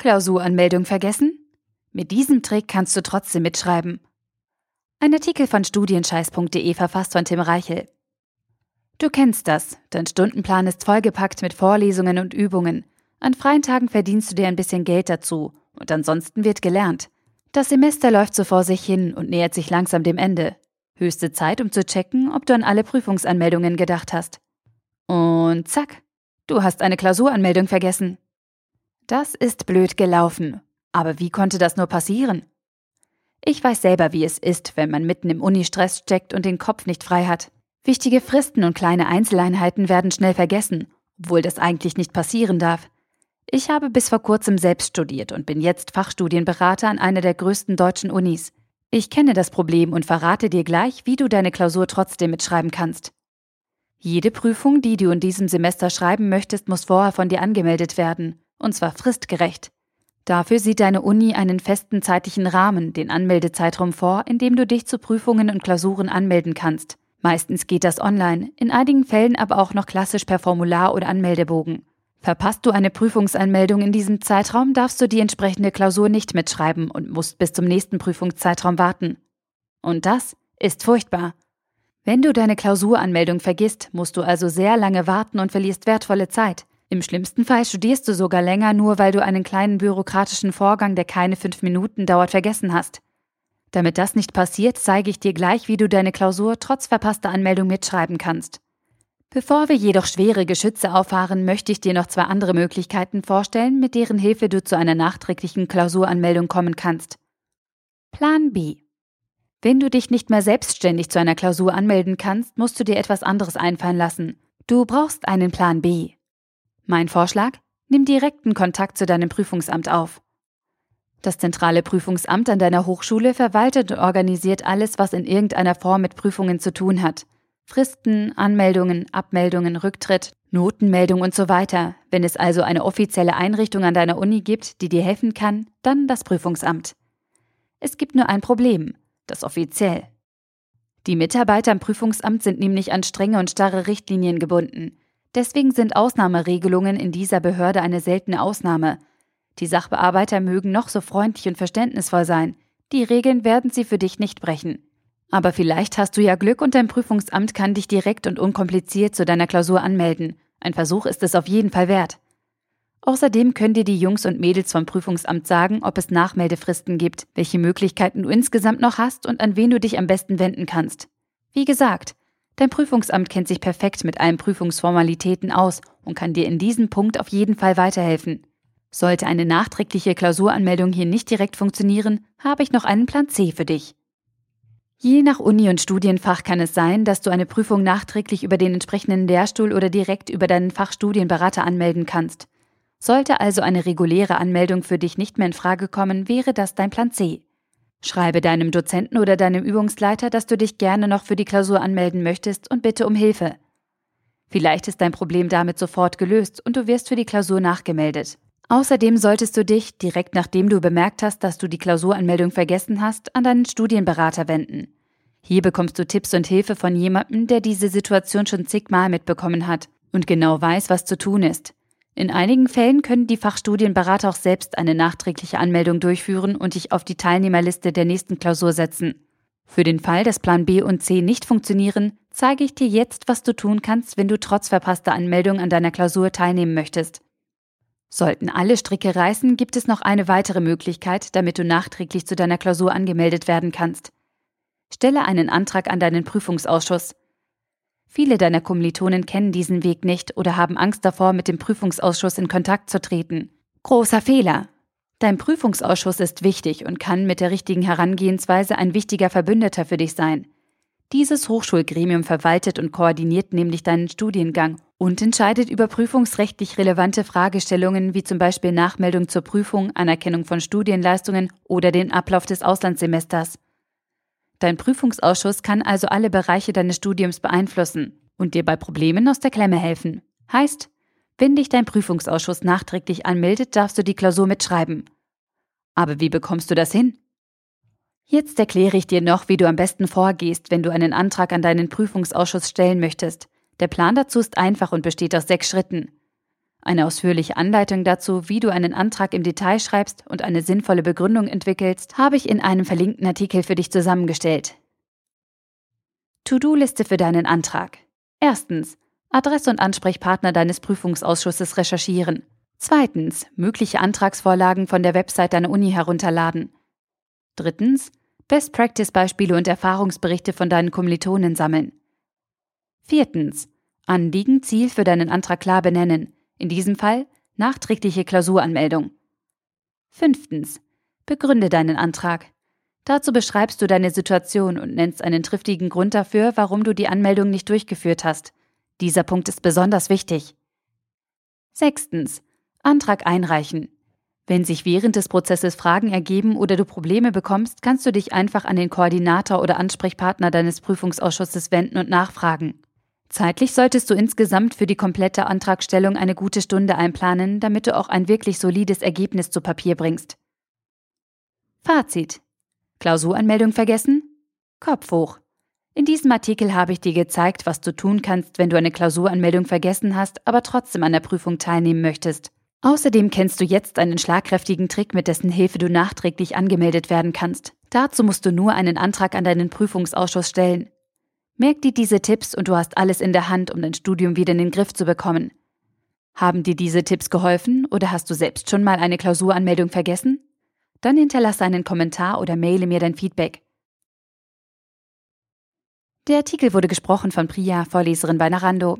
Klausuranmeldung vergessen? Mit diesem Trick kannst du trotzdem mitschreiben. Ein Artikel von studienscheiß.de verfasst von Tim Reichel. Du kennst das, dein Stundenplan ist vollgepackt mit Vorlesungen und Übungen. An freien Tagen verdienst du dir ein bisschen Geld dazu und ansonsten wird gelernt. Das Semester läuft so vor sich hin und nähert sich langsam dem Ende. Höchste Zeit, um zu checken, ob du an alle Prüfungsanmeldungen gedacht hast. Und zack, du hast eine Klausuranmeldung vergessen. Das ist blöd gelaufen. Aber wie konnte das nur passieren? Ich weiß selber, wie es ist, wenn man mitten im Unistress steckt und den Kopf nicht frei hat. Wichtige Fristen und kleine Einzeleinheiten werden schnell vergessen, obwohl das eigentlich nicht passieren darf. Ich habe bis vor kurzem selbst studiert und bin jetzt Fachstudienberater an einer der größten deutschen Unis. Ich kenne das Problem und verrate dir gleich, wie du deine Klausur trotzdem mitschreiben kannst. Jede Prüfung, die du in diesem Semester schreiben möchtest, muss vorher von dir angemeldet werden, und zwar fristgerecht. Dafür sieht deine Uni einen festen zeitlichen Rahmen, den Anmeldezeitraum vor, in dem du dich zu Prüfungen und Klausuren anmelden kannst. Meistens geht das online, in einigen Fällen aber auch noch klassisch per Formular oder Anmeldebogen. Verpasst du eine Prüfungsanmeldung in diesem Zeitraum, darfst du die entsprechende Klausur nicht mitschreiben und musst bis zum nächsten Prüfungszeitraum warten. Und das ist furchtbar. Wenn du deine Klausuranmeldung vergisst, musst du also sehr lange warten und verlierst wertvolle Zeit. Im schlimmsten Fall studierst du sogar länger, nur weil du einen kleinen bürokratischen Vorgang, der keine fünf Minuten dauert, vergessen hast. Damit das nicht passiert, zeige ich dir gleich, wie du deine Klausur trotz verpasster Anmeldung mitschreiben kannst. Bevor wir jedoch schwere Geschütze auffahren, möchte ich dir noch zwei andere Möglichkeiten vorstellen, mit deren Hilfe du zu einer nachträglichen Klausuranmeldung kommen kannst. Plan B. Wenn du dich nicht mehr selbstständig zu einer Klausur anmelden kannst, musst du dir etwas anderes einfallen lassen. Du brauchst einen Plan B. Mein Vorschlag? Nimm direkten Kontakt zu deinem Prüfungsamt auf. Das zentrale Prüfungsamt an deiner Hochschule verwaltet und organisiert alles, was in irgendeiner Form mit Prüfungen zu tun hat. Fristen, Anmeldungen, Abmeldungen, Rücktritt, Notenmeldung und so weiter. Wenn es also eine offizielle Einrichtung an deiner Uni gibt, die dir helfen kann, dann das Prüfungsamt. Es gibt nur ein Problem, das offiziell. Die Mitarbeiter im Prüfungsamt sind nämlich an strenge und starre Richtlinien gebunden. Deswegen sind Ausnahmeregelungen in dieser Behörde eine seltene Ausnahme. Die Sachbearbeiter mögen noch so freundlich und verständnisvoll sein. Die Regeln werden sie für dich nicht brechen. Aber vielleicht hast du ja Glück und dein Prüfungsamt kann dich direkt und unkompliziert zu deiner Klausur anmelden. Ein Versuch ist es auf jeden Fall wert. Außerdem können dir die Jungs und Mädels vom Prüfungsamt sagen, ob es Nachmeldefristen gibt, welche Möglichkeiten du insgesamt noch hast und an wen du dich am besten wenden kannst. Wie gesagt, dein Prüfungsamt kennt sich perfekt mit allen Prüfungsformalitäten aus und kann dir in diesem Punkt auf jeden Fall weiterhelfen. Sollte eine nachträgliche Klausuranmeldung hier nicht direkt funktionieren, habe ich noch einen Plan C für dich. Je nach Uni und Studienfach kann es sein, dass du eine Prüfung nachträglich über den entsprechenden Lehrstuhl oder direkt über deinen Fachstudienberater anmelden kannst. Sollte also eine reguläre Anmeldung für dich nicht mehr in Frage kommen, wäre das dein Plan C. Schreibe deinem Dozenten oder deinem Übungsleiter, dass du dich gerne noch für die Klausur anmelden möchtest und bitte um Hilfe. Vielleicht ist dein Problem damit sofort gelöst und du wirst für die Klausur nachgemeldet. Außerdem solltest du dich, direkt nachdem du bemerkt hast, dass du die Klausuranmeldung vergessen hast, an deinen Studienberater wenden. Hier bekommst du Tipps und Hilfe von jemandem, der diese Situation schon zigmal mitbekommen hat und genau weiß, was zu tun ist. In einigen Fällen können die Fachstudienberater auch selbst eine nachträgliche Anmeldung durchführen und dich auf die Teilnehmerliste der nächsten Klausur setzen. Für den Fall, dass Plan B und C nicht funktionieren, zeige ich dir jetzt, was du tun kannst, wenn du trotz verpasster Anmeldung an deiner Klausur teilnehmen möchtest. Sollten alle Stricke reißen, gibt es noch eine weitere Möglichkeit, damit du nachträglich zu deiner Klausur angemeldet werden kannst. Stelle einen Antrag an deinen Prüfungsausschuss. Viele deiner Kommilitonen kennen diesen Weg nicht oder haben Angst davor, mit dem Prüfungsausschuss in Kontakt zu treten. Großer Fehler. Dein Prüfungsausschuss ist wichtig und kann mit der richtigen Herangehensweise ein wichtiger Verbündeter für dich sein. Dieses Hochschulgremium verwaltet und koordiniert nämlich deinen Studiengang und entscheidet über prüfungsrechtlich relevante Fragestellungen wie zum Beispiel Nachmeldung zur Prüfung, Anerkennung von Studienleistungen oder den Ablauf des Auslandssemesters. Dein Prüfungsausschuss kann also alle Bereiche deines Studiums beeinflussen und dir bei Problemen aus der Klemme helfen. Heißt, wenn dich dein Prüfungsausschuss nachträglich anmeldet, darfst du die Klausur mitschreiben. Aber wie bekommst du das hin? Jetzt erkläre ich dir noch, wie du am besten vorgehst, wenn du einen Antrag an deinen Prüfungsausschuss stellen möchtest. Der Plan dazu ist einfach und besteht aus sechs Schritten. Eine ausführliche Anleitung dazu, wie du einen Antrag im Detail schreibst und eine sinnvolle Begründung entwickelst, habe ich in einem verlinkten Artikel für dich zusammengestellt. To-Do-Liste für deinen Antrag. Erstens. Adresse und Ansprechpartner deines Prüfungsausschusses recherchieren. Zweitens. Mögliche Antragsvorlagen von der Website deiner Uni herunterladen. Drittens. Best-Practice-Beispiele und Erfahrungsberichte von deinen Kommilitonen sammeln. Viertens. Anliegen, Ziel für deinen Antrag klar benennen. In diesem Fall nachträgliche Klausuranmeldung. Fünftens. Begründe deinen Antrag. Dazu beschreibst du deine Situation und nennst einen triftigen Grund dafür, warum du die Anmeldung nicht durchgeführt hast. Dieser Punkt ist besonders wichtig. Sechstens. Antrag einreichen. Wenn sich während des Prozesses Fragen ergeben oder du Probleme bekommst, kannst du dich einfach an den Koordinator oder Ansprechpartner deines Prüfungsausschusses wenden und nachfragen. Zeitlich solltest du insgesamt für die komplette Antragstellung eine gute Stunde einplanen, damit du auch ein wirklich solides Ergebnis zu Papier bringst. Fazit. Klausuranmeldung vergessen? Kopf hoch. In diesem Artikel habe ich dir gezeigt, was du tun kannst, wenn du eine Klausuranmeldung vergessen hast, aber trotzdem an der Prüfung teilnehmen möchtest. Außerdem kennst du jetzt einen schlagkräftigen Trick, mit dessen Hilfe du nachträglich angemeldet werden kannst. Dazu musst du nur einen Antrag an deinen Prüfungsausschuss stellen. Merk dir diese Tipps und du hast alles in der Hand, um dein Studium wieder in den Griff zu bekommen. Haben dir diese Tipps geholfen oder hast du selbst schon mal eine Klausuranmeldung vergessen? Dann hinterlasse einen Kommentar oder maile mir dein Feedback. Der Artikel wurde gesprochen von Priya, Vorleserin bei Narando.